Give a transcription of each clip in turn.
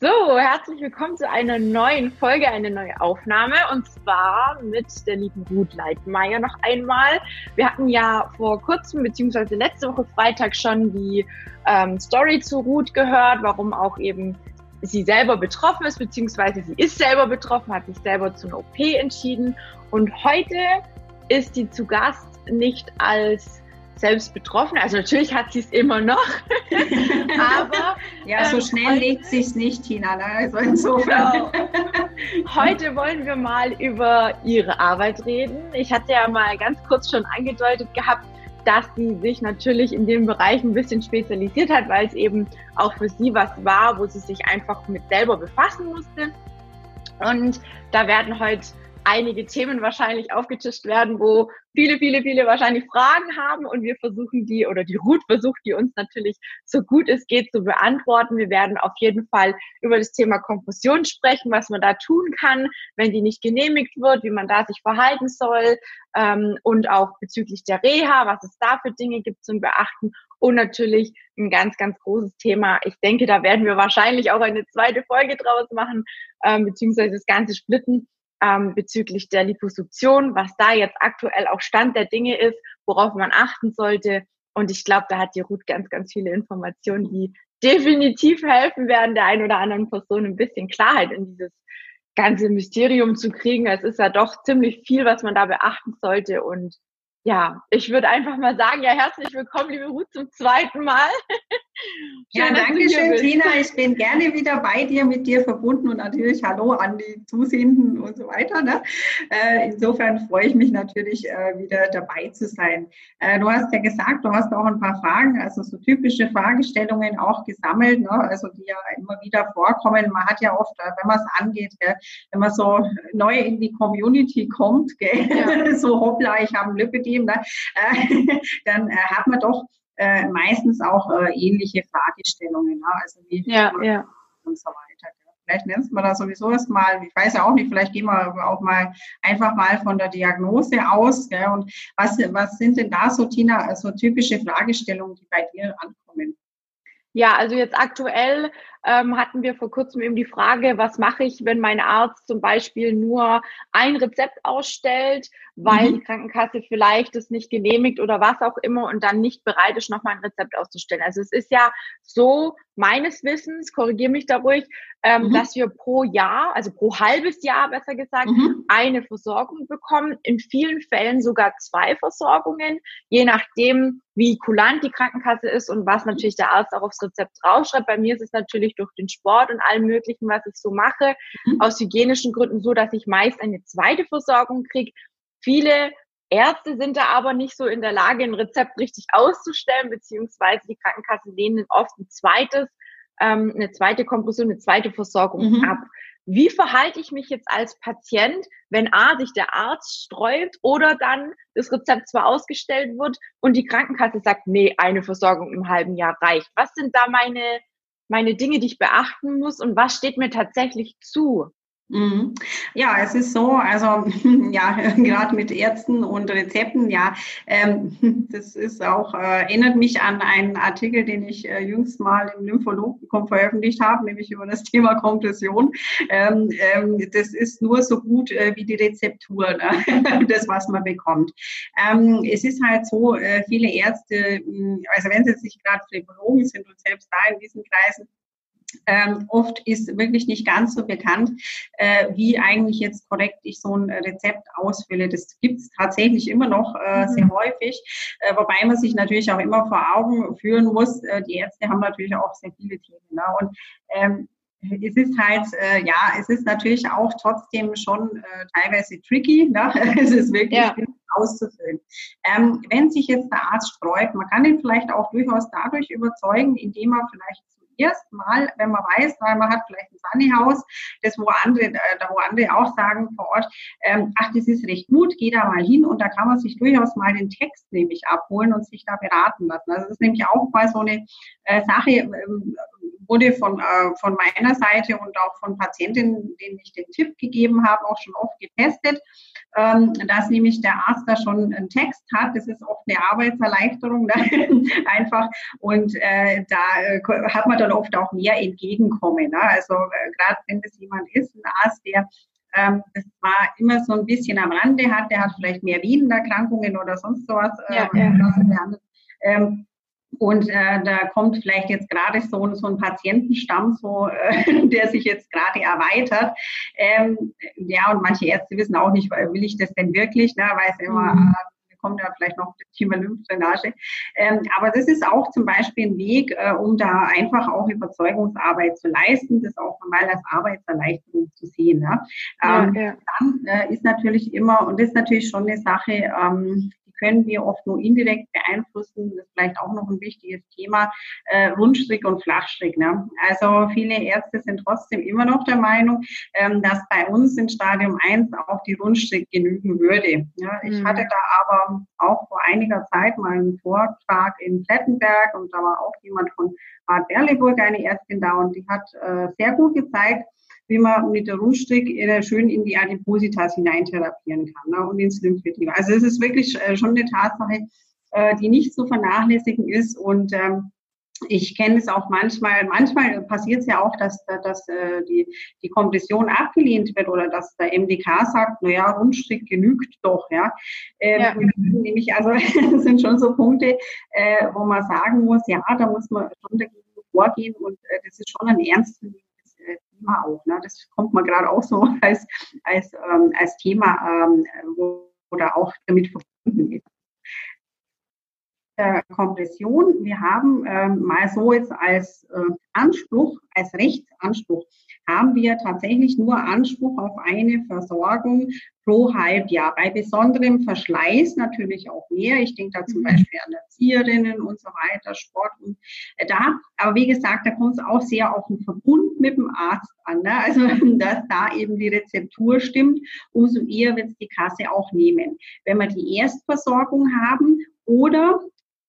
So, herzlich willkommen zu einer neuen Folge, eine neue Aufnahme und zwar mit der lieben Ruth Leitmeier noch einmal. Wir hatten ja vor kurzem beziehungsweise letzte Woche Freitag schon die ähm, Story zu Ruth gehört, warum auch eben sie selber betroffen ist, beziehungsweise sie ist selber betroffen, hat sich selber zu einer OP entschieden und heute ist sie zu Gast nicht als selbst betroffen. Also natürlich hat sie es immer noch. Aber ja, so ähm, schnell legt sich nicht, Tina. Ne? Also insofern. Genau. Heute wollen wir mal über ihre Arbeit reden. Ich hatte ja mal ganz kurz schon angedeutet gehabt, dass sie sich natürlich in dem Bereich ein bisschen spezialisiert hat, weil es eben auch für sie was war, wo sie sich einfach mit selber befassen musste. Und da werden heute einige Themen wahrscheinlich aufgetischt werden, wo viele, viele, viele wahrscheinlich Fragen haben und wir versuchen die oder die Ruth versucht die uns natürlich so gut es geht zu beantworten. Wir werden auf jeden Fall über das Thema Konfusion sprechen, was man da tun kann, wenn die nicht genehmigt wird, wie man da sich verhalten soll ähm, und auch bezüglich der Reha, was es da für Dinge gibt zum Beachten und natürlich ein ganz, ganz großes Thema. Ich denke, da werden wir wahrscheinlich auch eine zweite Folge draus machen, ähm, beziehungsweise das Ganze splitten ähm, bezüglich der Liposuktion, was da jetzt aktuell auch Stand der Dinge ist, worauf man achten sollte. Und ich glaube, da hat die Ruth ganz, ganz viele Informationen, die definitiv helfen werden, der einen oder anderen Person ein bisschen Klarheit in dieses ganze Mysterium zu kriegen. Es ist ja doch ziemlich viel, was man da beachten sollte. Und ja, ich würde einfach mal sagen, ja, herzlich willkommen, liebe Ruth, zum zweiten Mal. ja, danke schön, Tina. Ich bin gerne wieder bei dir, mit dir verbunden und natürlich Hallo an die Zusehenden und so weiter. Ne? Äh, insofern freue ich mich natürlich, äh, wieder dabei zu sein. Äh, du hast ja gesagt, du hast auch ein paar Fragen, also so typische Fragestellungen auch gesammelt, ne? also die ja immer wieder vorkommen. Man hat ja oft, wenn man es angeht, wenn man so neu in die Community kommt? Ja. so hoppla, ich habe ein Lipidem ne? Dann hat man doch äh, meistens auch ähnliche Fragestellungen. Ne? Also wie ja, ja. und so weiter. Vielleicht nennst du da sowieso erstmal, ich weiß ja auch nicht, vielleicht gehen wir auch mal einfach mal von der Diagnose aus. Gell? Und was, was sind denn da so, Tina, so typische Fragestellungen, die bei dir ankommen? Ja, also jetzt aktuell ähm, hatten wir vor kurzem eben die Frage, was mache ich, wenn mein Arzt zum Beispiel nur ein Rezept ausstellt, weil mhm. die Krankenkasse vielleicht es nicht genehmigt oder was auch immer und dann nicht bereit ist, nochmal ein Rezept auszustellen. Also es ist ja so meines Wissens, korrigiere mich da ruhig, ähm, mhm. dass wir pro Jahr, also pro halbes Jahr besser gesagt, mhm. eine Versorgung bekommen. In vielen Fällen sogar zwei Versorgungen, je nachdem, wie kulant die Krankenkasse ist und was natürlich der Arzt auch aufs Rezept draufschreibt. Bei mir ist es natürlich durch den Sport und allem Möglichen, was ich so mache, mhm. aus hygienischen Gründen so, dass ich meist eine zweite Versorgung kriege. Viele Ärzte sind da aber nicht so in der Lage, ein Rezept richtig auszustellen, beziehungsweise die Krankenkassen lehnen oft ein zweites, ähm, eine zweite Kompression, eine zweite Versorgung mhm. ab. Wie verhalte ich mich jetzt als Patient, wenn A, sich der Arzt sträubt oder dann das Rezept zwar ausgestellt wird und die Krankenkasse sagt, nee, eine Versorgung im halben Jahr reicht. Was sind da meine meine Dinge, die ich beachten muss und was steht mir tatsächlich zu? Mhm. Ja, es ist so, also ja, gerade mit Ärzten und Rezepten, ja, ähm, das ist auch, äh, erinnert mich an einen Artikel, den ich äh, jüngst mal im Lymphologen veröffentlicht habe, nämlich über das Thema Kompression. Ähm, ähm, das ist nur so gut äh, wie die Rezeptur, ne? das, was man bekommt. Ähm, es ist halt so, äh, viele Ärzte, also wenn sie sich gerade Phlebologen sind und selbst da in diesen Kreisen, ähm, oft ist wirklich nicht ganz so bekannt, äh, wie eigentlich jetzt korrekt ich so ein Rezept ausfülle. Das gibt es tatsächlich immer noch äh, mhm. sehr häufig, äh, wobei man sich natürlich auch immer vor Augen führen muss. Äh, die Ärzte haben natürlich auch sehr viele Themen. Ne? Und ähm, es ist halt, äh, ja, es ist natürlich auch trotzdem schon äh, teilweise tricky. Ne? es ist wirklich ja. auszufüllen. Ähm, wenn sich jetzt der Arzt sträubt, man kann ihn vielleicht auch durchaus dadurch überzeugen, indem er vielleicht erstmal, wenn man weiß, weil man hat vielleicht ein Sunnyhaus, das wo andere, äh, da wo andere auch sagen vor Ort, ähm, ach, das ist recht gut, geh da mal hin und da kann man sich durchaus mal den Text nämlich abholen und sich da beraten lassen. Also das ist nämlich auch mal so eine äh, Sache, ähm, wurde von, äh, von meiner Seite und auch von Patientinnen, denen ich den Tipp gegeben habe, auch schon oft getestet. Ähm, dass nämlich der Arzt da schon einen Text hat. Das ist oft eine Arbeitserleichterung einfach. Und äh, da äh, hat man dann oft auch mehr Entgegenkommen. Ne? Also äh, gerade wenn das jemand ist, ein Arzt, der ähm, das war immer so ein bisschen am Rande hat, der hat vielleicht mehr Venenerkrankungen oder sonst sowas. Äh, ja, ja. Ähm, und äh, da kommt vielleicht jetzt gerade so, so ein Patientenstamm, so, äh, der sich jetzt gerade erweitert. Ähm, ja, und manche Ärzte wissen auch nicht, will ich das denn wirklich, ne, weil es immer mhm. äh, kommt ja vielleicht noch das Thema Lymphdrainage. Ähm, aber das ist auch zum Beispiel ein Weg, äh, um da einfach auch Überzeugungsarbeit zu leisten, das auch mal als Arbeitserleichterung zu sehen. Ne? Ähm, ja, ja. Dann äh, ist natürlich immer, und das ist natürlich schon eine Sache, ähm, können wir oft nur indirekt beeinflussen. Das ist vielleicht auch noch ein wichtiges Thema, äh, Rundstrick und Flachstrick. Ne? Also viele Ärzte sind trotzdem immer noch der Meinung, ähm, dass bei uns in Stadium 1 auch die Rundstrick genügen würde. Ja, ich mhm. hatte da aber auch vor einiger Zeit mal einen Vortrag in Plettenberg und da war auch jemand von Bad Berleburg, eine Ärztin da und die hat äh, sehr gut gezeigt, wie man mit der Rundstrick schön in die Adipositas hineintherapieren kann ne, und ins Lymphedema. Also es ist wirklich äh, schon eine Tatsache, äh, die nicht zu vernachlässigen ist und ähm, ich kenne es auch manchmal, manchmal passiert es ja auch, dass, dass äh, die, die Kompression abgelehnt wird oder dass der MDK sagt, naja, Rundstrick genügt doch. Ja. Ähm, ja. Nämlich, also das sind schon so Punkte, äh, wo man sagen muss, ja, da muss man schon dagegen vorgehen und äh, das ist schon ein ernstes Thema auch. Ne? Das kommt mir gerade auch so als, als, ähm, als Thema, ähm, wo, da auch damit verbunden ist. Äh, Kompression, wir haben ähm, mal so jetzt als äh, Anspruch, als Rechtsanspruch, haben wir tatsächlich nur Anspruch auf eine Versorgung pro Halbjahr. Bei besonderem Verschleiß natürlich auch mehr. Ich denke da zum mhm. Beispiel an Erzieherinnen und so weiter, Sport und äh, da. Aber wie gesagt, da kommt es auch sehr auf den Verbund mit dem Arzt an. Ne? Also, dass da eben die Rezeptur stimmt, umso eher wird es die Kasse auch nehmen. Wenn wir die Erstversorgung haben oder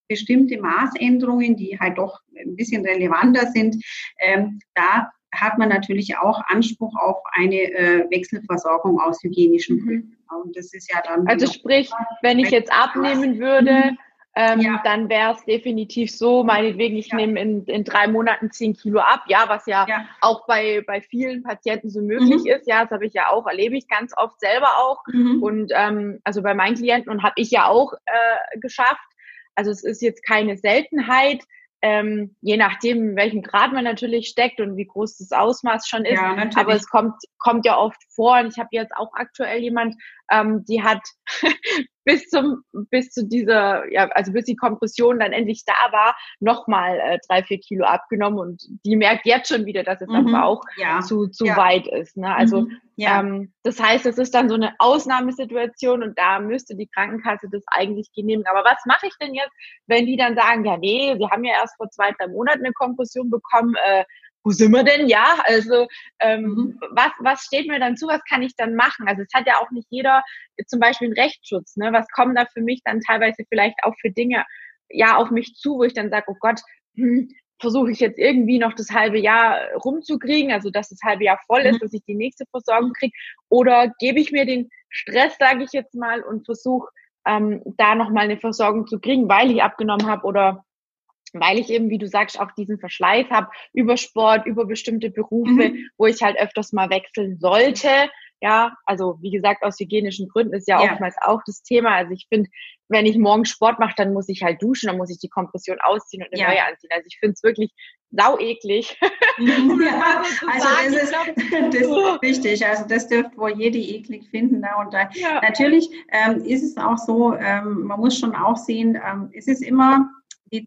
bestimmte Maßänderungen, die halt doch ein bisschen relevanter sind, ähm, da hat man natürlich auch Anspruch auf eine äh, Wechselversorgung aus hygienischen mhm. Gründen. Und das ist ja dann. Also sprich, wenn ich jetzt abnehmen würde, mhm. ähm, ja. dann wäre es definitiv so, meinetwegen, ich ja. nehme in, in drei Monaten zehn Kilo ab, ja, was ja, ja. auch bei, bei vielen Patienten so möglich mhm. ist. Ja, das habe ich ja auch, erlebe ich ganz oft selber auch. Mhm. Und ähm, also bei meinen Klienten und habe ich ja auch äh, geschafft. Also es ist jetzt keine Seltenheit, ähm, je nachdem, in welchem Grad man natürlich steckt und wie groß das Ausmaß schon ist. Ja, Aber es kommt, kommt ja oft vor. Und ich habe jetzt auch aktuell jemand, ähm, die hat bis zum, bis zu dieser, ja, also bis die Kompression dann endlich da war, nochmal äh, drei, vier Kilo abgenommen und die merkt jetzt schon wieder, dass es mhm. einfach auch ja. zu, zu ja. weit ist. Ne? Also mhm. ja. ähm, das heißt, es ist dann so eine Ausnahmesituation und da müsste die Krankenkasse das eigentlich genehmigen. Aber was mache ich denn jetzt, wenn die dann sagen, ja, nee, wir haben ja erst vor zwei, drei Monaten eine Kompression bekommen, äh, wo sind wir denn? Ja, also ähm, mhm. was, was steht mir dann zu, was kann ich dann machen? Also es hat ja auch nicht jeder zum Beispiel einen Rechtsschutz. Ne? Was kommen da für mich dann teilweise vielleicht auch für Dinge ja auf mich zu, wo ich dann sage, oh Gott, hm, versuche ich jetzt irgendwie noch das halbe Jahr rumzukriegen, also dass das halbe Jahr voll ist, mhm. dass ich die nächste Versorgung kriege, oder gebe ich mir den Stress, sage ich jetzt mal, und versuche ähm, da nochmal eine Versorgung zu kriegen, weil ich abgenommen habe oder weil ich eben, wie du sagst, auch diesen Verschleiß habe über Sport, über bestimmte Berufe, mhm. wo ich halt öfters mal wechseln sollte. Ja, also wie gesagt, aus hygienischen Gründen ist ja, ja. oftmals auch das Thema. Also ich finde, wenn ich morgen Sport mache, dann muss ich halt duschen, dann muss ich die Kompression ausziehen und eine ja. neue anziehen. Also ich finde es wirklich sau eklig. Ja, also das ist, das ist wichtig. Also das dürft wohl jede eklig finden. Ne? Und da, ja. natürlich ähm, ist es auch so, ähm, man muss schon auch sehen, ähm, es ist immer die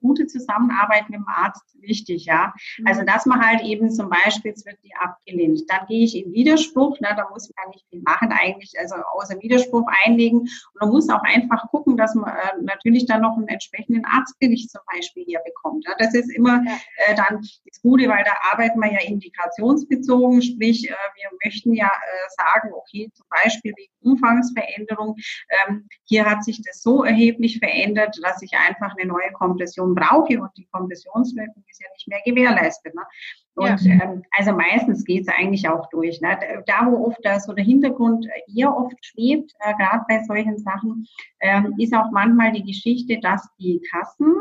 gute Zusammenarbeit mit dem Arzt wichtig, ja. Mhm. Also, dass man halt eben zum Beispiel, es wird die abgelehnt, dann gehe ich in Widerspruch, ne, da muss man nicht viel machen eigentlich, also außer Widerspruch einlegen. Und man muss auch einfach gucken, dass man äh, natürlich dann noch einen entsprechenden Arztbericht zum Beispiel hier bekommt. Ja. Das ist immer äh, dann das Gute, weil da arbeiten wir ja indikationsbezogen, sprich, äh, wir möchten ja äh, sagen, okay, zum Beispiel wegen Umfangsveränderung, ähm, hier hat sich das so erheblich verändert, dass ich einfach eine neue Kompression Kompression brauche und die Kompressionswirkung ist ja nicht mehr gewährleistet. Ne? Und ja. ähm, also meistens geht es eigentlich auch durch. Ne? Da, wo oft äh, so der Hintergrund eher oft schwebt, äh, gerade bei solchen Sachen, ähm, ist auch manchmal die Geschichte, dass die Kassen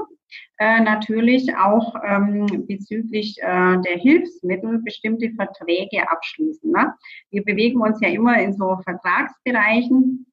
äh, natürlich auch ähm, bezüglich äh, der Hilfsmittel bestimmte Verträge abschließen. Ne? Wir bewegen uns ja immer in so Vertragsbereichen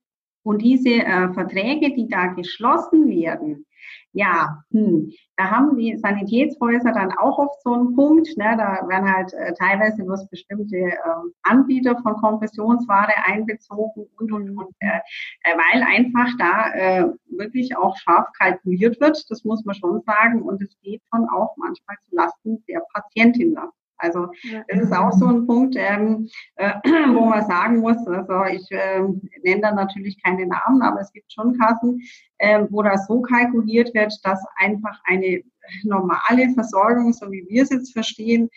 und diese äh, Verträge, die da geschlossen werden, ja, hm, da haben die Sanitätshäuser dann auch oft so einen Punkt. Ne, da werden halt äh, teilweise bloß bestimmte äh, Anbieter von Kompressionsware einbezogen und und und, äh, äh, weil einfach da äh, wirklich auch scharf kalkuliert wird. Das muss man schon sagen und es geht schon auch manchmal zu Lasten der Patientin. Also das ist auch so ein Punkt, ähm, äh, wo man sagen muss, also ich äh, nenne da natürlich keine Namen, aber es gibt schon Kassen, äh, wo das so kalkuliert wird, dass einfach eine normale Versorgung, so wie wir es jetzt verstehen,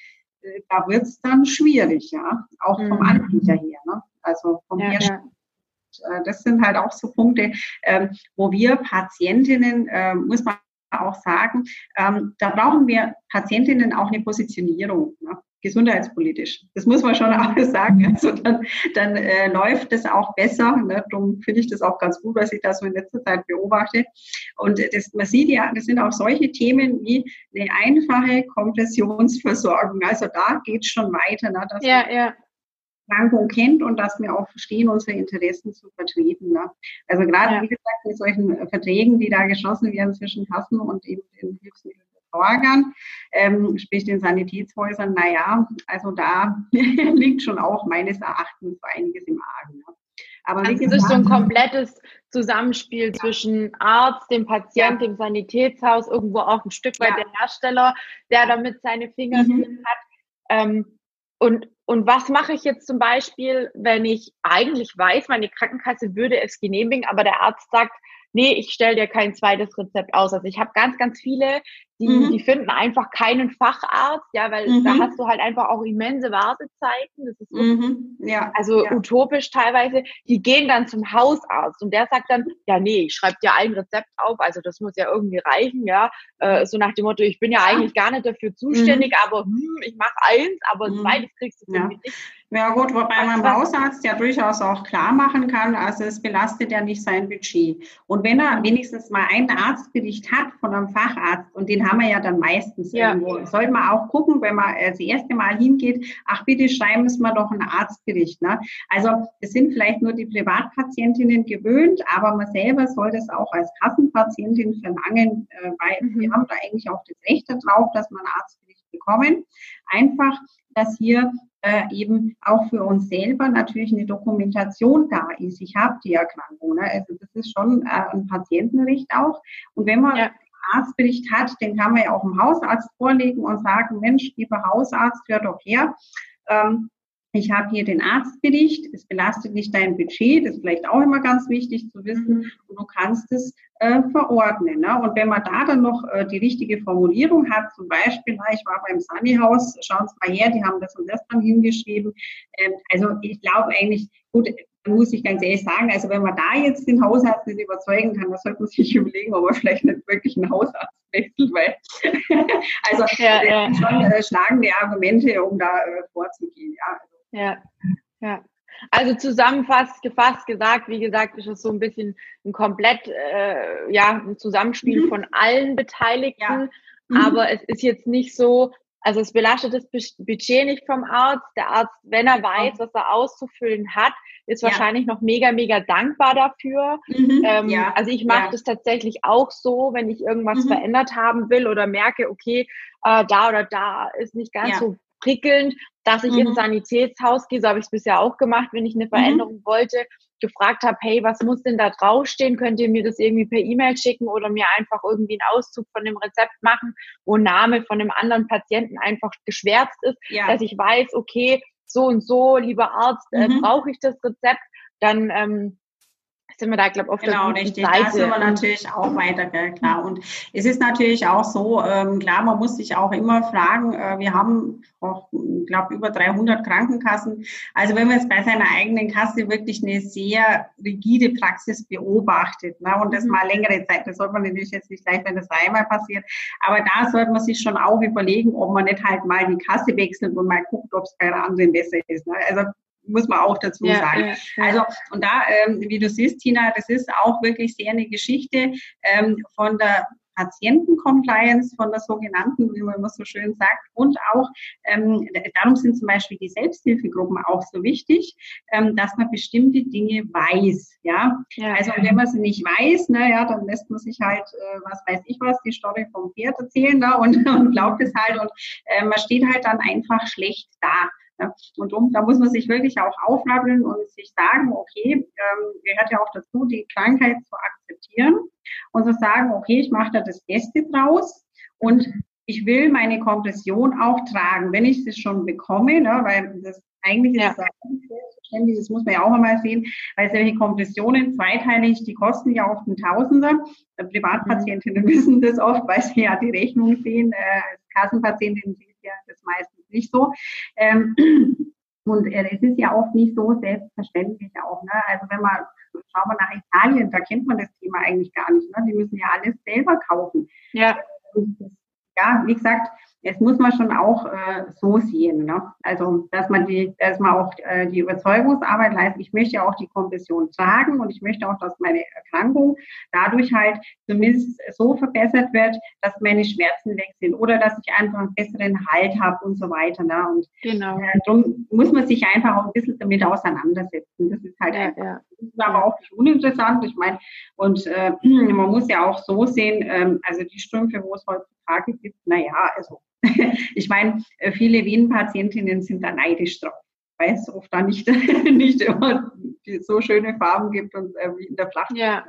äh, da wird es dann schwierig, ja, auch vom mhm. Anbieter her, ne? also vom ja, Hersteller. Ja. Äh, das sind halt auch so Punkte, ähm, wo wir Patientinnen, äh, muss man auch sagen, ähm, da brauchen wir Patientinnen auch eine Positionierung. Ne? gesundheitspolitisch. Das muss man schon auch sagen. Also dann, dann äh, läuft das auch besser. Ne? Darum finde ich das auch ganz gut, was ich da so in letzter Zeit beobachte. Und das, man sieht ja, das sind auch solche Themen wie eine einfache Kompressionsversorgung. Also da geht es schon weiter. Ne? Dass ja, ja. Erkrankung kennt und dass wir auch verstehen, unsere Interessen zu vertreten. Ne? Also gerade, ja. wie gesagt, mit solchen Verträgen, die da geschlossen werden zwischen Kassen und eben den Hilfsmittelversorgern, ähm, sprich den Sanitätshäusern, naja, also da liegt schon auch meines Erachtens einiges im Argen. Ne? Aber also es ist so ein komplettes Zusammenspiel ja. zwischen Arzt, dem Patient, ja. dem Sanitätshaus, irgendwo auch ein Stück weit der Hersteller, der damit seine Finger mhm. hat. Ähm, und, und was mache ich jetzt zum Beispiel, wenn ich eigentlich weiß, meine Krankenkasse würde es genehmigen, aber der Arzt sagt, nee, ich stelle dir kein zweites Rezept aus. Also ich habe ganz, ganz viele, die, mhm. die finden einfach keinen Facharzt, ja, weil mhm. da hast du halt einfach auch immense Wartezeiten. Das ist mhm. ja, also ja. utopisch teilweise. Die gehen dann zum Hausarzt und der sagt dann, ja, nee, ich schreibe dir ein Rezept auf, also das muss ja irgendwie reichen, ja. Äh, so nach dem Motto, ich bin ja eigentlich gar nicht dafür zuständig, mhm. aber hm, ich mache eins, aber ein mhm. zweites kriegst du ja. nicht. Ja gut, wobei man Hausarzt ja durchaus auch klar machen kann, also es belastet ja nicht sein Budget. Und wenn er wenigstens mal einen Arztbericht hat von einem Facharzt, und den haben wir ja dann meistens ja. irgendwo, sollte man auch gucken, wenn man das erste Mal hingeht, ach bitte schreiben Sie mal doch einen Arztbericht. Ne? Also es sind vielleicht nur die Privatpatientinnen gewöhnt, aber man selber soll das auch als Kassenpatientin verlangen, äh, weil mhm. wir haben da eigentlich auch das Recht darauf, dass man einen Arztbericht bekommen. Einfach, dass hier äh, eben auch für uns selber natürlich eine Dokumentation da ist. Ich habe die Erkrankung. Ne? Also das ist schon äh, ein Patientenrecht auch. Und wenn man ja. Arztbericht hat, den kann man ja auch dem Hausarzt vorlegen und sagen, Mensch, lieber Hausarzt, hör doch her. Ähm, ich habe hier den Arztbericht, es belastet nicht dein Budget, das ist vielleicht auch immer ganz wichtig zu wissen, mhm. und du kannst es äh, verordnen. Ne? Und wenn man da dann noch äh, die richtige Formulierung hat, zum Beispiel, ich war beim Sunnyhaus, schauen Sie mal her, die haben das und das dann hingeschrieben. Ähm, also ich glaube eigentlich, gut, muss ich ganz ehrlich sagen, also wenn man da jetzt den Hausarzt nicht überzeugen kann, dann sollte man sich überlegen, ob er vielleicht nicht wirklich einen Hausarzt wechselt, weil also ja, ja. schon äh, schlagende Argumente, um da äh, vorzugehen. Ja, also, ja, ja. Also zusammenfasst, gefasst gesagt, wie gesagt, ist es so ein bisschen ein komplett, äh, ja, ein Zusammenspiel mhm. von allen Beteiligten. Ja. Mhm. Aber es ist jetzt nicht so, also es belastet das Budget nicht vom Arzt. Der Arzt, wenn er weiß, was er auszufüllen hat, ist ja. wahrscheinlich noch mega, mega dankbar dafür. Mhm. Ähm, ja. Also ich mache ja. das tatsächlich auch so, wenn ich irgendwas mhm. verändert haben will oder merke, okay, äh, da oder da ist nicht ganz so prickelnd, dass ich mhm. ins Sanitätshaus gehe. So habe ich es bisher auch gemacht, wenn ich eine mhm. Veränderung mhm. wollte, gefragt habe, hey, was muss denn da draufstehen? Könnt ihr mir das irgendwie per E-Mail schicken oder mir einfach irgendwie einen Auszug von dem Rezept machen, wo Name von einem anderen Patienten einfach geschwärzt ist, ja. dass ich weiß, okay, so und so, lieber Arzt, äh, mhm. brauche ich das Rezept, dann ähm, sind wir da, glaube ich, auf genau, der richtig. Seite. Da sind wir natürlich auch weiter, gell, klar. Und es ist natürlich auch so, ähm, klar, man muss sich auch immer fragen, äh, wir haben auch, ich glaube, über 300 Krankenkassen. Also wenn man jetzt bei seiner eigenen Kasse wirklich eine sehr rigide Praxis beobachtet ne, und das mhm. mal längere Zeit, das sollte man natürlich jetzt nicht gleich, wenn das einmal passiert, aber da sollte man sich schon auch überlegen, ob man nicht halt mal die Kasse wechselt und mal guckt, ob es bei der anderen besser ist. Ne? Also muss man auch dazu ja, sagen. Ja, ja. Also und da, ähm, wie du siehst, Tina, das ist auch wirklich sehr eine Geschichte ähm, von der Patientencompliance, von der sogenannten, wie man immer so schön sagt. Und auch, ähm, darum sind zum Beispiel die Selbsthilfegruppen auch so wichtig, ähm, dass man bestimmte Dinge weiß. Ja, ja also wenn man sie nicht weiß, na ja, dann lässt man sich halt, äh, was weiß ich was, die Story vom Pferd erzählen da und, und glaubt es halt und äh, man steht halt dann einfach schlecht da. Ja. Und um, da muss man sich wirklich auch aufrappeln und sich sagen, okay, ähm, gehört ja auch dazu, die Krankheit zu akzeptieren und zu sagen, okay, ich mache da das Beste draus und ich will meine Kompression auch tragen, wenn ich sie schon bekomme, ne, weil das eigentlich ja. ist selbstverständlich, das muss man ja auch einmal sehen, weil solche Kompressionen zweiteilig, die kosten ja oft ein Tausender. Privatpatientinnen mhm. wissen das oft, weil sie ja die Rechnung sehen. Äh, als Kassenpatientin sieht ja das meistens nicht so. Ähm, und äh, es ist ja auch nicht so selbstverständlich auch. Ne? Also wenn man, schauen wir nach Italien, da kennt man das Thema eigentlich gar nicht. Ne? Die müssen ja alles selber kaufen. Ja. Ja, wie gesagt, es muss man schon auch äh, so sehen. Ne? Also, dass man die, dass man auch äh, die Überzeugungsarbeit leistet. Ich möchte auch die Kompression tragen und ich möchte auch, dass meine Erkrankung dadurch halt zumindest so verbessert wird, dass meine Schmerzen weg sind oder dass ich einfach einen besseren Halt habe und so weiter. Ne? Und genau. äh, darum muss man sich einfach auch ein bisschen damit auseinandersetzen. Das ist halt ja, einfach, ja. Das ist aber auch nicht uninteressant. Ich meine, und äh, man muss ja auch so sehen, ähm, also die Strümpfe, wo es heutzutage gibt, naja, also ich meine, äh, viele Venenpatientinnen sind da neidisch drauf, weil es oft da nicht, nicht immer so schöne Farben gibt und äh, wie in der Flaschen. Ja,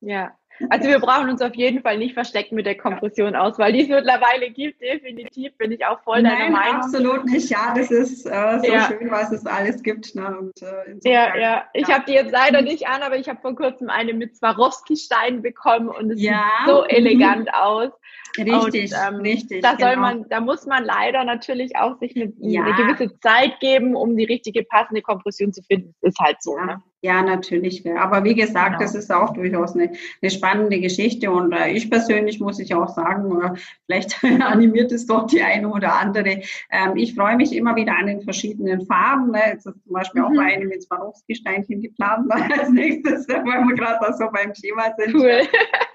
ja. Also wir brauchen uns auf jeden Fall nicht verstecken mit der Kompression aus, weil die es mittlerweile gibt, definitiv bin ich auch voll Nein, deiner Meinung. absolut nicht. Ja, das ist äh, so ja. schön, was es alles gibt. Ne? Und, äh, ja, ja. Ich ja. habe die jetzt leider nicht an, aber ich habe vor kurzem eine mit Swarovski-Steinen bekommen und es ja. sieht so elegant aus. Richtig, und, ähm, richtig. Da soll genau. man, da muss man leider natürlich auch sich eine, ja. eine, gewisse Zeit geben, um die richtige passende Kompression zu finden. Ist halt so. Ja, ne? ja natürlich. Aber wie gesagt, genau. das ist auch durchaus eine, eine spannende Geschichte. Und äh, ich persönlich muss ich auch sagen, äh, vielleicht animiert es doch die eine oder andere. Ähm, ich freue mich immer wieder an den verschiedenen Farben. Ne? Jetzt ist zum Beispiel mhm. auch eine mit Swarovski-Steinchen geplant als nächstes, weil wir gerade so beim Thema sind. Cool.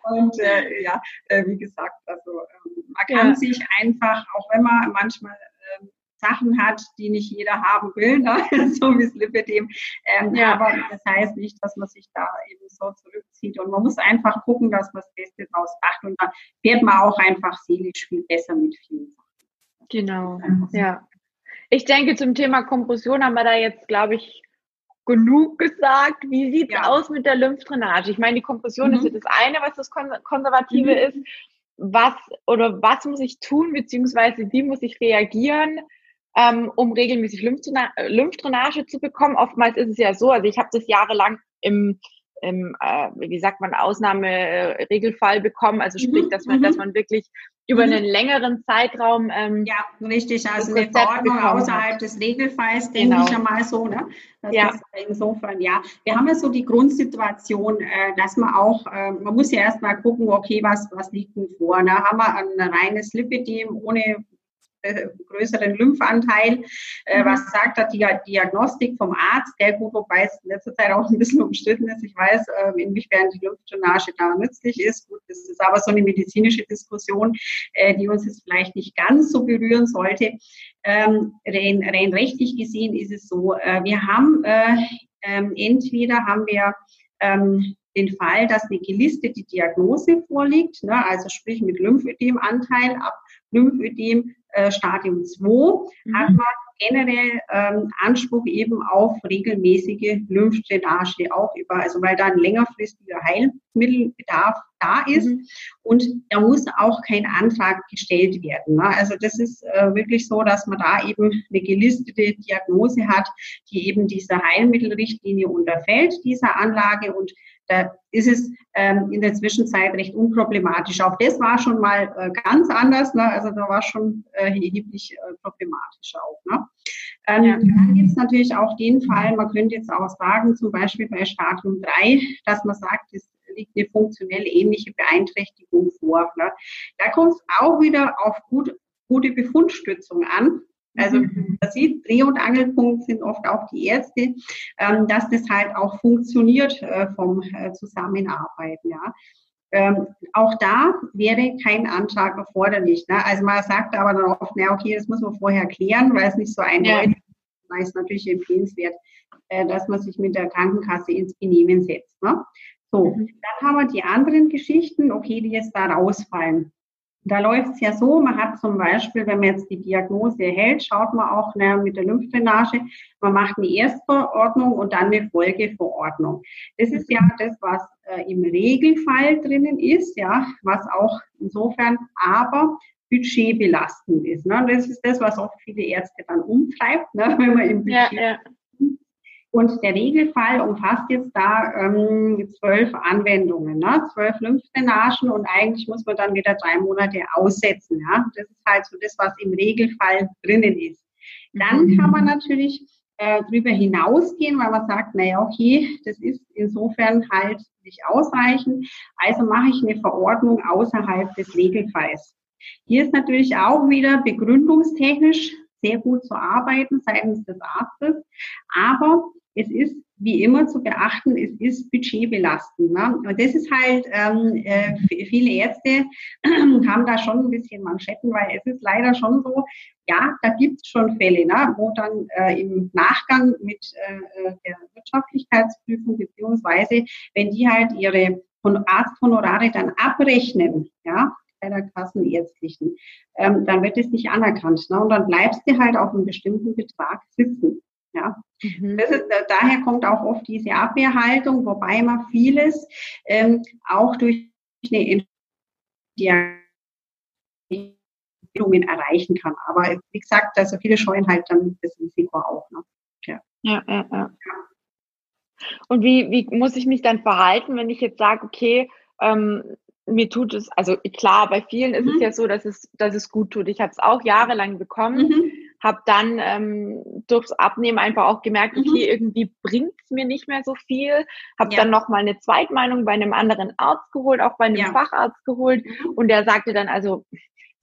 Und äh, ja, äh, wie gesagt, also ähm, man kann ja. sich einfach, auch wenn man manchmal ähm, Sachen hat, die nicht jeder haben will, ne? so wie das Lipidem. Ähm, ja. Aber das heißt nicht, dass man sich da eben so zurückzieht. Und man muss einfach gucken, dass man das Beste draus macht. Und da fährt man auch einfach seelisch viel besser mit vielen Sachen. Genau, ja. Ich denke, zum Thema Kompression haben wir da jetzt, glaube ich, genug gesagt. Wie sieht es ja. aus mit der Lymphdrainage? Ich meine, die Kompression mhm. ist ja das eine, was das Konservative mhm. ist. Was oder was muss ich tun, beziehungsweise wie muss ich reagieren, ähm, um regelmäßig Lymphdrainage zu bekommen? Oftmals ist es ja so, also ich habe das jahrelang im im, äh, wie sagt man, Ausnahmeregelfall bekommen. Also sprich, mhm, dass man, dass mhm. man wirklich über mhm. einen längeren Zeitraum. Ähm, ja, richtig. Also eine Verordnung außerhalb des Regelfalls, denke genau. ich ja mal so. Ne? Das ja. insofern, ja. Wir haben ja so die Grundsituation, äh, dass man auch, äh, man muss ja erstmal gucken, okay, was, was liegt denn vor? Da haben wir ein reines Lipidem ohne größeren Lymphanteil. Äh, mhm. Was sagt da die Diagnostik vom Arzt? Gell, gut, wobei es in letzter Zeit auch ein bisschen umstritten ist. Ich weiß, äh, inwiefern die Lymphdrainage da nützlich ist. Gut, das ist aber so eine medizinische Diskussion, äh, die uns jetzt vielleicht nicht ganz so berühren sollte. Ähm, rein, rein rechtlich gesehen ist es so, äh, wir haben äh, ähm, entweder haben wir ähm, den Fall, dass eine gelistete Diagnose vorliegt, ne, also sprich mit Lymphödemanteil ab Lymphödem äh, Stadium 2 mhm. hat man generell ähm, Anspruch eben auf regelmäßige Lymphdrainage auch über, also weil da ein längerfristiger Heilmittelbedarf da ist mhm. und da muss auch kein Antrag gestellt werden. Ne? Also das ist äh, wirklich so, dass man da eben eine gelistete Diagnose hat, die eben dieser Heilmittelrichtlinie unterfällt, dieser Anlage und da ist es ähm, in der Zwischenzeit recht unproblematisch. Auch das war schon mal äh, ganz anders, ne? also da war schon äh, erheblich äh, problematisch auch. Ne? Ähm, ja. Dann gibt es natürlich auch den Fall, man könnte jetzt auch sagen, zum Beispiel bei Stadium 3, dass man sagt, es liegt eine funktionell ähnliche Beeinträchtigung vor. Ne? Da kommt es auch wieder auf gut, gute Befundstützung an. Also mhm. man sieht, Dreh- und Angelpunkt sind oft auch die Ärzte, ähm, dass das halt auch funktioniert äh, vom äh, Zusammenarbeiten. Ja. Ähm, auch da wäre kein Antrag erforderlich. Ne? Also man sagt aber dann oft, na okay, das muss man vorher klären, weil es nicht so eindeutig ist. Da ist natürlich empfehlenswert, äh, dass man sich mit der Krankenkasse ins Benehmen setzt. Ne? So, mhm. dann haben wir die anderen Geschichten, okay, die jetzt da rausfallen. Da läuft es ja so, man hat zum Beispiel, wenn man jetzt die Diagnose erhält, schaut man auch ne, mit der Lymphdrainage, man macht eine Erstverordnung und dann eine Folgeverordnung. Das ist ja das, was äh, im Regelfall drinnen ist, ja, was auch insofern aber budgetbelastend ist. Ne? Das ist das, was oft viele Ärzte dann umtreibt, ne? wenn man im Budget ja, ja. Und der Regelfall umfasst jetzt da ähm, zwölf Anwendungen, ne? zwölf Lymphdrainagen und eigentlich muss man dann wieder drei Monate aussetzen. Ja? Das ist halt so das, was im Regelfall drinnen ist. Dann mhm. kann man natürlich äh, drüber hinausgehen, weil man sagt, naja, okay, das ist insofern halt nicht ausreichend. Also mache ich eine Verordnung außerhalb des Regelfalls. Hier ist natürlich auch wieder begründungstechnisch sehr gut zu arbeiten seitens des Arztes. Aber es ist wie immer zu beachten, es ist budgetbelastend. Ne? Und das ist halt, ähm, äh, viele Ärzte haben da schon ein bisschen Manschetten, weil es ist leider schon so, ja, da gibt es schon Fälle, ne, wo dann äh, im Nachgang mit äh, der Wirtschaftlichkeitsprüfung beziehungsweise, wenn die halt ihre Arzthonorare dann abrechnen, ja, bei der Kassenärztlichen, ähm, dann wird es nicht anerkannt. Ne? Und dann bleibst du halt auf einem bestimmten Betrag sitzen. Ja, mhm. das ist, daher kommt auch oft diese Abwehrhaltung, wobei man vieles ähm, auch durch eine Entwicklungen erreichen kann. Aber wie gesagt, also viele scheuen halt dann das Risiko auch. Ne? Ja. Ja, ja, ja. Und wie, wie muss ich mich dann verhalten, wenn ich jetzt sage, okay, ähm, mir tut es, also klar, bei vielen ist es mhm. ja so, dass es, dass es gut tut. Ich habe es auch jahrelang bekommen. Mhm habe dann ähm, durchs Abnehmen einfach auch gemerkt, okay, mhm. irgendwie bringt es mir nicht mehr so viel. Habe ja. dann nochmal eine Zweitmeinung bei einem anderen Arzt geholt, auch bei einem ja. Facharzt geholt. Mhm. Und der sagte dann also,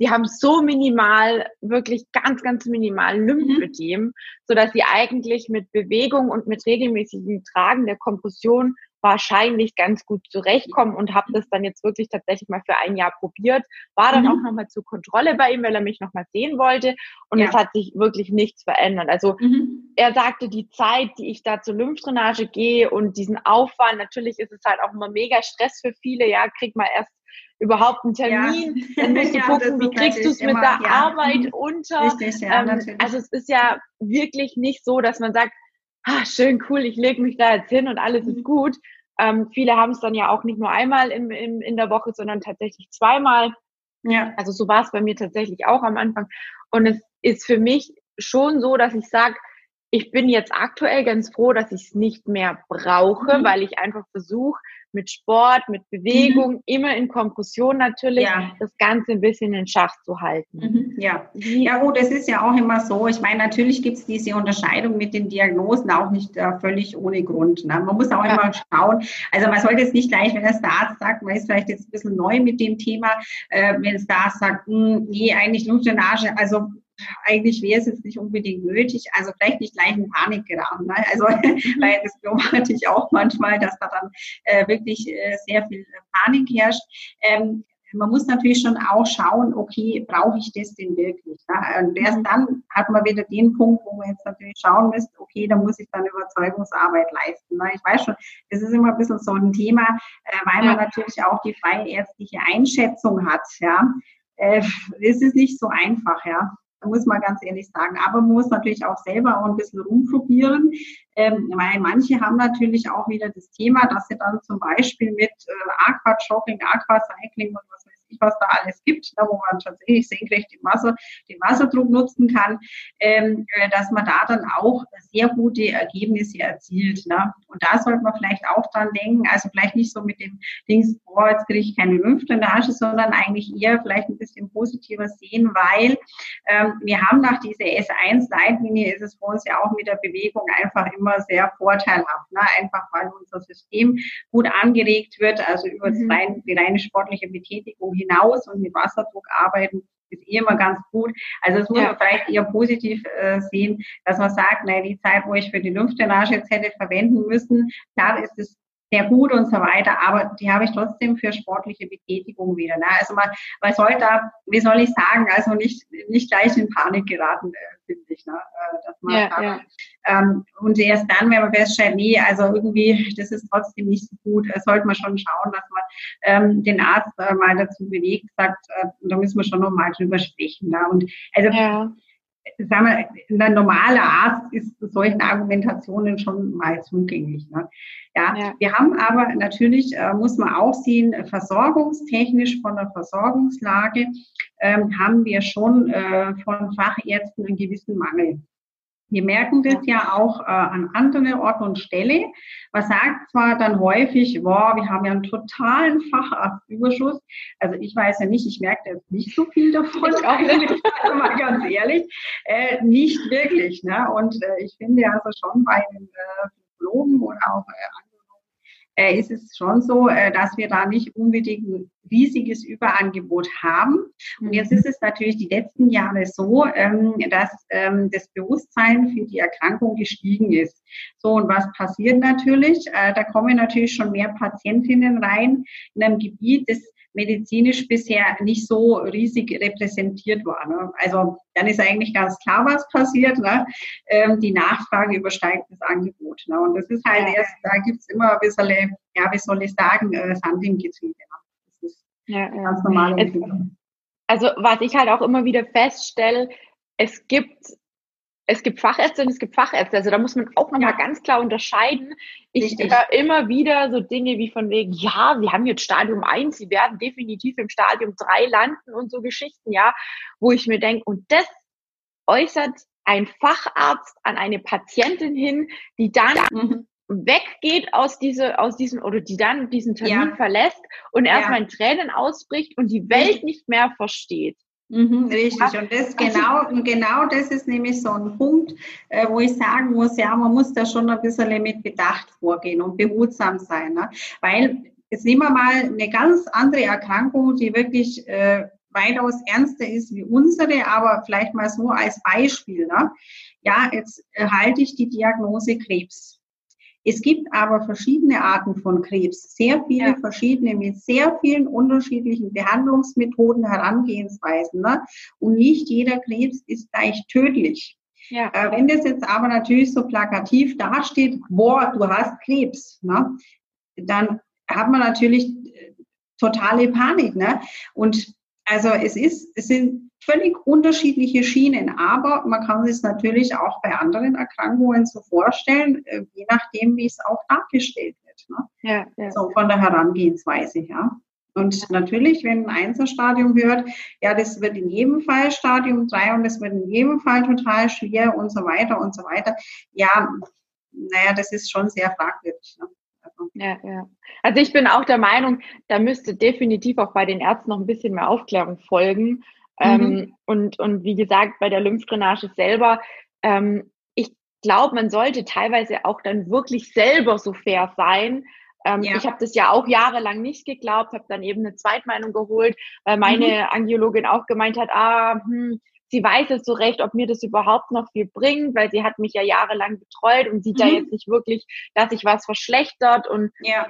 die haben so minimal, wirklich ganz, ganz minimal Lymphödem, mhm. so dass sie eigentlich mit Bewegung und mit regelmäßigem Tragen der Kompression wahrscheinlich ganz gut zurechtkommen und habe das dann jetzt wirklich tatsächlich mal für ein Jahr probiert. War dann mhm. auch nochmal zur Kontrolle bei ihm, weil er mich nochmal sehen wollte und ja. es hat sich wirklich nichts verändert. Also mhm. er sagte, die Zeit, die ich da zur Lymphdrainage gehe und diesen Aufwand, natürlich ist es halt auch immer mega Stress für viele, ja, krieg mal erst überhaupt einen Termin, ja. dann musst du gucken, wie kriegst du es mit der ja. Arbeit mhm. unter. Richtig, ja, ähm, also es ist ja wirklich nicht so, dass man sagt, ah, schön cool, ich lege mich da jetzt hin und alles ist mhm. gut. Ähm, viele haben es dann ja auch nicht nur einmal im, im, in der Woche, sondern tatsächlich zweimal. Ja. Also so war es bei mir tatsächlich auch am Anfang. Und es ist für mich schon so, dass ich sage, ich bin jetzt aktuell ganz froh, dass ich es nicht mehr brauche, mhm. weil ich einfach versuche, mit Sport, mit Bewegung, mhm. immer in Kompression natürlich, ja. das Ganze ein bisschen in Schach zu halten. Mhm. Ja. ja, gut, es ist ja auch immer so. Ich meine, natürlich gibt es diese Unterscheidung mit den Diagnosen auch nicht äh, völlig ohne Grund. Ne? Man muss auch ja. immer schauen. Also man sollte jetzt nicht gleich, wenn das der Arzt sagt, man ist vielleicht jetzt ein bisschen neu mit dem Thema, äh, wenn es der Arzt sagt, mh, hm, nee, eigentlich Lymphdrainage, also eigentlich wäre es jetzt nicht unbedingt nötig, also vielleicht nicht gleich in Panik geraten. Ne? Also, weil das beobachte ich auch manchmal, dass da dann äh, wirklich äh, sehr viel Panik herrscht. Ähm, man muss natürlich schon auch schauen, okay, brauche ich das denn wirklich? Ne? Und erst dann hat man wieder den Punkt, wo man jetzt natürlich schauen müsste, okay, da muss ich dann Überzeugungsarbeit leisten. Ne? Ich weiß schon, das ist immer ein bisschen so ein Thema, äh, weil man natürlich auch die freie ärztliche Einschätzung hat. Ja, äh, es ist nicht so einfach, ja muss man ganz ehrlich sagen. Aber man muss natürlich auch selber auch ein bisschen rumprobieren, ähm, weil manche haben natürlich auch wieder das Thema, dass sie dann zum Beispiel mit äh, Aquajogging, Aquacycling und was nicht, was da alles gibt, ne, wo man tatsächlich senkrecht den, Wasser, den Wasserdruck nutzen kann, ähm, äh, dass man da dann auch sehr gute Ergebnisse erzielt. Ne? Und da sollte man vielleicht auch dran denken, also vielleicht nicht so mit dem Dings, boah, jetzt kriege ich keine Lymphdrainage, sondern eigentlich eher vielleicht ein bisschen positiver sehen, weil ähm, wir haben nach dieser S1-Leitlinie ist es für uns ja auch mit der Bewegung einfach immer sehr vorteilhaft. Ne? Einfach weil unser System gut angeregt wird, also über mhm. rein, die reine sportliche Betätigung hinaus und mit Wasserdruck arbeiten ist eh immer ganz gut. Also das muss ja. man vielleicht eher positiv äh, sehen, dass man sagt, naja, die Zeit, wo ich für die Lymphdrainage jetzt hätte verwenden müssen, klar ist es sehr gut und so weiter, aber die habe ich trotzdem für sportliche Betätigung wieder. Ne? Also man, man sollte da, wie soll ich sagen, also nicht, nicht gleich in Panik geraten, äh, finde ich. Ne? Äh, dass man ja, kann, ja. Ähm, und erst dann, wenn man feststellt, nee, also irgendwie, das ist trotzdem nicht so gut, äh, sollte man schon schauen, dass man ähm, den Arzt äh, mal dazu bewegt, sagt, äh, da müssen wir schon nochmal drüber sprechen. Ne? Und also ja sagen wir, ein normaler Arzt ist solchen Argumentationen schon mal zugänglich. Ne? Ja, ja, wir haben aber natürlich, äh, muss man auch sehen, versorgungstechnisch von der Versorgungslage ähm, haben wir schon äh, von Fachärzten einen gewissen Mangel. Wir merken das ja auch äh, an anderen Orten und Stelle. Man sagt zwar dann häufig, wow, wir haben ja einen totalen Facharztüberschuss. Also ich weiß ja nicht, ich merke jetzt nicht so viel davon. Ich auch nicht. mal ganz ehrlich, äh, nicht wirklich. Ne? Und äh, ich finde also schon bei den äh, Psychologen oder auch äh, ist es schon so, äh, dass wir da nicht unbedingt ein riesiges Überangebot haben. Und jetzt ist es natürlich die letzten Jahre so, ähm, dass ähm, das Bewusstsein für die Erkrankung gestiegen ist. So, und was passiert natürlich? Äh, da kommen natürlich schon mehr Patientinnen rein in einem Gebiet, das medizinisch bisher nicht so riesig repräsentiert war. Ne? Also dann ist eigentlich ganz klar, was passiert. Ne? Ähm, die Nachfrage übersteigt das Angebot. Ne? Und das ist halt erst, da gibt es immer ein bisschen, ja, wie soll ich sagen, äh, Sand im Getriebe. Das ist ja, ganz normal. Also was ich halt auch immer wieder feststelle, es gibt es gibt Fachärzte und es gibt Fachärzte. Also da muss man auch nochmal ja. ganz klar unterscheiden. Ich höre immer wieder so Dinge wie von wegen, ja, wir haben jetzt Stadium 1, sie werden definitiv im Stadium 3 landen und so Geschichten, ja, wo ich mir denke, und das äußert ein Facharzt an eine Patientin hin, die dann mhm. weggeht aus diese, aus diesem, oder die dann diesen Termin ja. verlässt und erstmal ja. in Tränen ausbricht und die Welt nicht mehr versteht. Mhm, richtig. Und das genau, genau das ist nämlich so ein Punkt, äh, wo ich sagen muss, ja, man muss da schon ein bisschen mit Bedacht vorgehen und behutsam sein. Ne? Weil jetzt nehmen wir mal eine ganz andere Erkrankung, die wirklich äh, weitaus ernster ist wie unsere, aber vielleicht mal so als Beispiel. Ne? Ja, jetzt erhalte ich die Diagnose Krebs. Es gibt aber verschiedene Arten von Krebs, sehr viele ja. verschiedene mit sehr vielen unterschiedlichen Behandlungsmethoden, Herangehensweisen. Ne? Und nicht jeder Krebs ist gleich tödlich. Ja. Äh, wenn das jetzt aber natürlich so plakativ dasteht, boah, du hast Krebs, ne? dann hat man natürlich äh, totale Panik. Ne? Und also es ist, es sind völlig unterschiedliche Schienen, aber man kann sich natürlich auch bei anderen Erkrankungen so vorstellen, äh, je nachdem, wie es auch dargestellt wird. Ne? Ja, ja. So von der Herangehensweise, ja. Und natürlich, wenn ein Einzelstadium hört, ja, das wird in jedem Fall Stadium 3 und das wird in jedem Fall total schwer und so weiter und so weiter. Ja, naja, das ist schon sehr fragwürdig. Ne? Also. Ja, ja. Also ich bin auch der Meinung, da müsste definitiv auch bei den Ärzten noch ein bisschen mehr Aufklärung folgen. Mhm. Ähm, und, und wie gesagt, bei der Lymphdrainage selber, ähm, ich glaube, man sollte teilweise auch dann wirklich selber so fair sein. Ähm, ja. Ich habe das ja auch jahrelang nicht geglaubt, habe dann eben eine Zweitmeinung geholt, weil meine mhm. Angiologin auch gemeint hat, ah, hm, sie weiß es so recht, ob mir das überhaupt noch viel bringt, weil sie hat mich ja jahrelang betreut und sieht mhm. da jetzt nicht wirklich, dass sich was verschlechtert und ja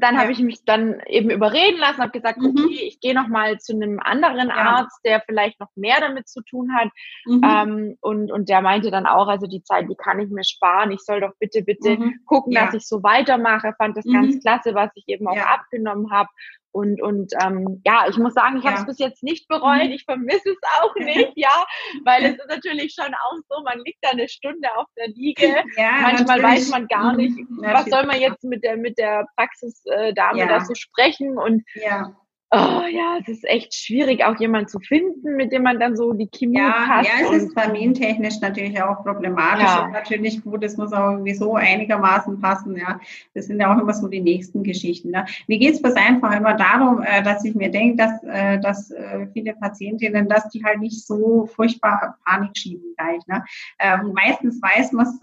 dann ja. habe ich mich dann eben überreden lassen, habe gesagt, mhm. okay, ich gehe noch mal zu einem anderen ja. Arzt, der vielleicht noch mehr damit zu tun hat. Mhm. Ähm, und, und der meinte dann auch, also die Zeit, die kann ich mir sparen. Ich soll doch bitte, bitte mhm. gucken, ja. dass ich so weitermache. Fand das ganz mhm. klasse, was ich eben auch abgenommen habe. Und, und ähm, ja, ich muss sagen, ich ja. habe es bis jetzt nicht bereut. Mhm. Ich vermisse es auch nicht, ja, weil es ist natürlich schon auch so, man liegt da eine Stunde auf der Liege. Ja, Manchmal natürlich. weiß man gar nicht, mhm. was soll man jetzt mit der mit der Praxisdame äh, ja. da so sprechen und ja. Oh ja, es ist echt schwierig, auch jemanden zu finden, mit dem man dann so die Chemie ja, passt. Ja, es ist termintechnisch natürlich auch problematisch ja. und natürlich gut, es muss auch irgendwie so einigermaßen passen. Ja, das sind ja auch immer so die nächsten Geschichten. Ne? Mir geht es einfach immer darum, äh, dass ich mir denke, dass, äh, dass äh, viele Patientinnen, dass die halt nicht so furchtbar Panik schieben gleich. Ne? Ähm, meistens weiß man es,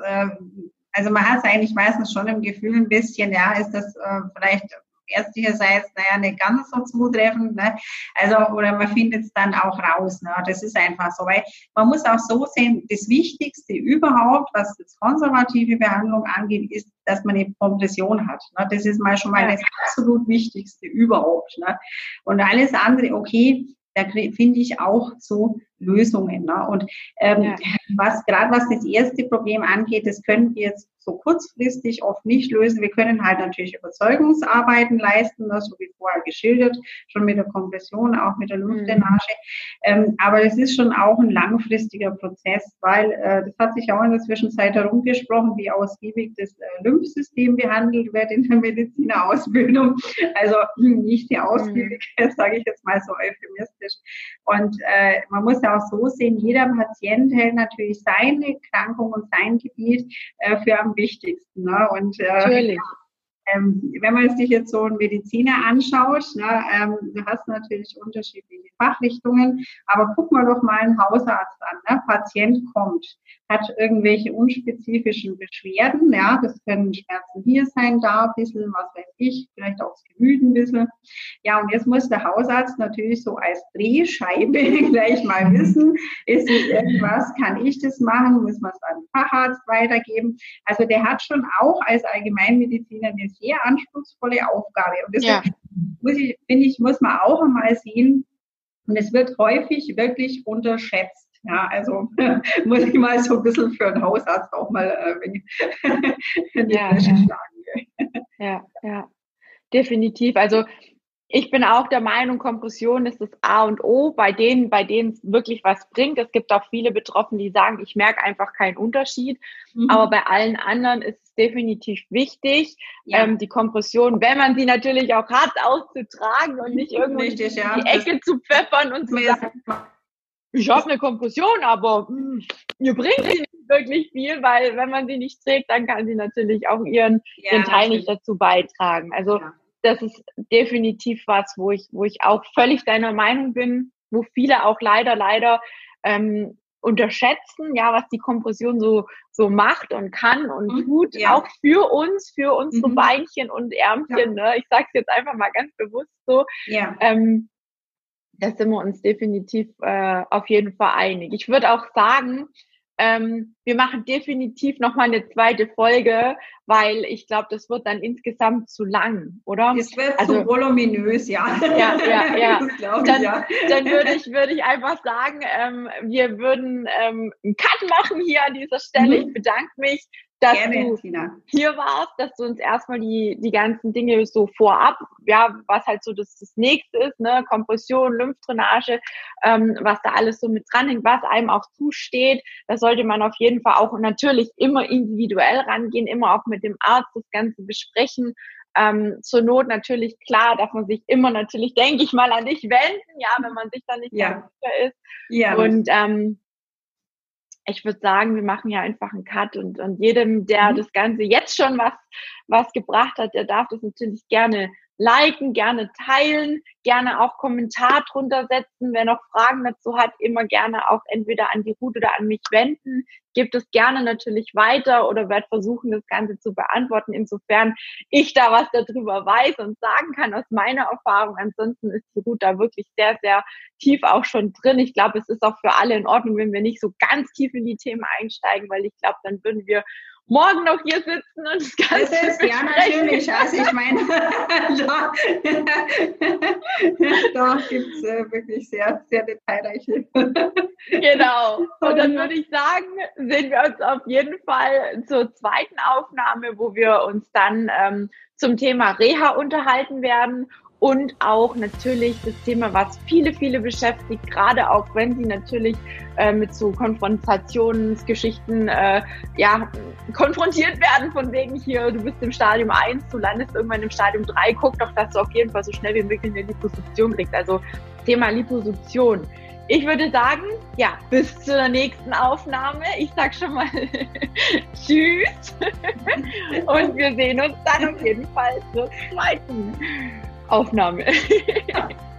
also man hat es eigentlich meistens schon im Gefühl ein bisschen, ja, ist das vielleicht ärztlicherseits, naja, nicht ganz so zutreffend. Ne? Also, oder man findet es dann auch raus. Ne? Das ist einfach so, weil man muss auch so sehen, das Wichtigste überhaupt, was das konservative Behandlung angeht, ist, dass man eine Kompression hat. Ne? Das ist mal schon mal das absolut Wichtigste überhaupt. Ne? Und alles andere, okay, da finde ich auch so Lösungen. Ne? Und ähm, ja. was gerade was das erste Problem angeht, das können wir jetzt so kurzfristig oft nicht lösen. Wir können halt natürlich Überzeugungsarbeiten leisten, ne, so wie vorher geschildert, schon mit der Kompression, auch mit der mhm. Luftdrainage. Ähm, aber es ist schon auch ein langfristiger Prozess, weil äh, das hat sich auch in der Zwischenzeit herumgesprochen, wie ausgiebig das äh, Lymphsystem behandelt wird in der Medizinerausbildung. Also nicht sehr ausgiebig, mhm. sage ich jetzt mal so euphemistisch. Und äh, man muss ja auch so sehen, jeder Patient hält natürlich seine Krankung und sein Gebiet äh, für am wichtigsten. Ne? Und äh, Natürlich. Ähm, wenn man sich jetzt so einen Mediziner anschaut, ne, ähm, du hast natürlich unterschiedliche Fachrichtungen, aber guck mal doch mal einen Hausarzt an. Ne? Patient kommt, hat irgendwelche unspezifischen Beschwerden, ja, das können Schmerzen hier sein, da ein bisschen, was weiß ich, vielleicht auch das Gemüt ein bisschen. Ja, und jetzt muss der Hausarzt natürlich so als Drehscheibe gleich mal wissen, ist es irgendwas, kann ich das machen, muss man es an den Facharzt weitergeben. Also der hat schon auch als Allgemeinmediziner eine sehr anspruchsvolle Aufgabe. Und deswegen ja. muss ich, finde ich, muss man auch einmal sehen, und es wird häufig wirklich unterschätzt. Ja, also muss ich mal so ein bisschen für einen Hausarzt auch mal äh, ich, die ja, ja. schlagen. Ja, ja, definitiv. Also ich bin auch der Meinung, Kompression ist das A und O bei denen, bei denen es wirklich was bringt. Es gibt auch viele Betroffene, die sagen, ich merke einfach keinen Unterschied. Mhm. Aber bei allen anderen ist es definitiv wichtig, ja. ähm, die Kompression, wenn man sie natürlich auch hat, auszutragen und nicht irgendwo Richtig, in die Ecke zu pfeffern und zu sagen, ich habe eine Kompression, aber mh, hm, mir bringt sie nicht wirklich viel, weil wenn man sie nicht trägt, dann kann sie natürlich auch ihren, ja, ihren Teil nicht dazu beitragen. Also ja das ist definitiv was, wo ich, wo ich auch völlig deiner Meinung bin, wo viele auch leider, leider ähm, unterschätzen, ja, was die Kompression so, so macht und kann und mhm, tut, ja. auch für uns, für unsere mhm. Beinchen und Ärmchen. Ne? Ich sage es jetzt einfach mal ganz bewusst so. Ja. Ähm, da sind wir uns definitiv äh, auf jeden Fall einig. Ich würde auch sagen, ähm, wir machen definitiv nochmal eine zweite Folge, weil ich glaube, das wird dann insgesamt zu lang, oder? Es wird also, zu voluminös, ja. Ja, ja, ja. dann, ja. dann würde ich, würde ich einfach sagen, ähm, wir würden ähm, einen Cut machen hier an dieser Stelle. Mhm. Ich bedanke mich dass Gerne, du Tina. hier warst, dass du uns erstmal die, die ganzen Dinge so vorab, ja, was halt so das, das nächste ist, ne, Kompression, Lymphdrainage, ähm, was da alles so mit dran hängt, was einem auch zusteht. Da sollte man auf jeden Fall auch natürlich immer individuell rangehen, immer auch mit dem Arzt das Ganze besprechen. Ähm, zur Not natürlich, klar, darf man sich immer natürlich, denke ich mal, an dich wenden, ja, wenn man sich da nicht ja. sicher ist. Ja. Und ähm, ich würde sagen, wir machen ja einfach einen Cut und, und jedem, der mhm. das Ganze jetzt schon was, was gebracht hat, der darf das natürlich gerne liken, gerne teilen, gerne auch Kommentar drunter setzen. Wer noch Fragen dazu hat, immer gerne auch entweder an die Ruth oder an mich wenden. Gibt es gerne natürlich weiter oder werde versuchen, das Ganze zu beantworten, insofern ich da was darüber weiß und sagen kann aus meiner Erfahrung. Ansonsten ist die Ruth da wirklich sehr, sehr tief auch schon drin. Ich glaube, es ist auch für alle in Ordnung, wenn wir nicht so ganz tief in die Themen einsteigen, weil ich glaube, dann würden wir morgen noch hier sitzen und das Ganze. Das ist, ja, natürlich. Also ich meine, da, da gibt es äh, wirklich sehr, sehr detailreiche. genau. Und dann würde ich sagen, sehen wir uns auf jeden Fall zur zweiten Aufnahme, wo wir uns dann ähm, zum Thema Reha unterhalten werden und auch natürlich das Thema, was viele, viele beschäftigt, gerade auch wenn sie natürlich äh, mit so Konfrontationsgeschichten äh, ja, konfrontiert werden, von wegen hier, du bist im Stadium 1, du landest irgendwann im Stadium 3, guck doch, dass du auf jeden Fall so schnell wie möglich eine Liposuktion kriegst. Also Thema Liposuktion. Ich würde sagen, ja, bis zur nächsten Aufnahme. Ich sag schon mal Tschüss. Und wir sehen uns dann auf jeden Fall zur zweiten Aufnahme.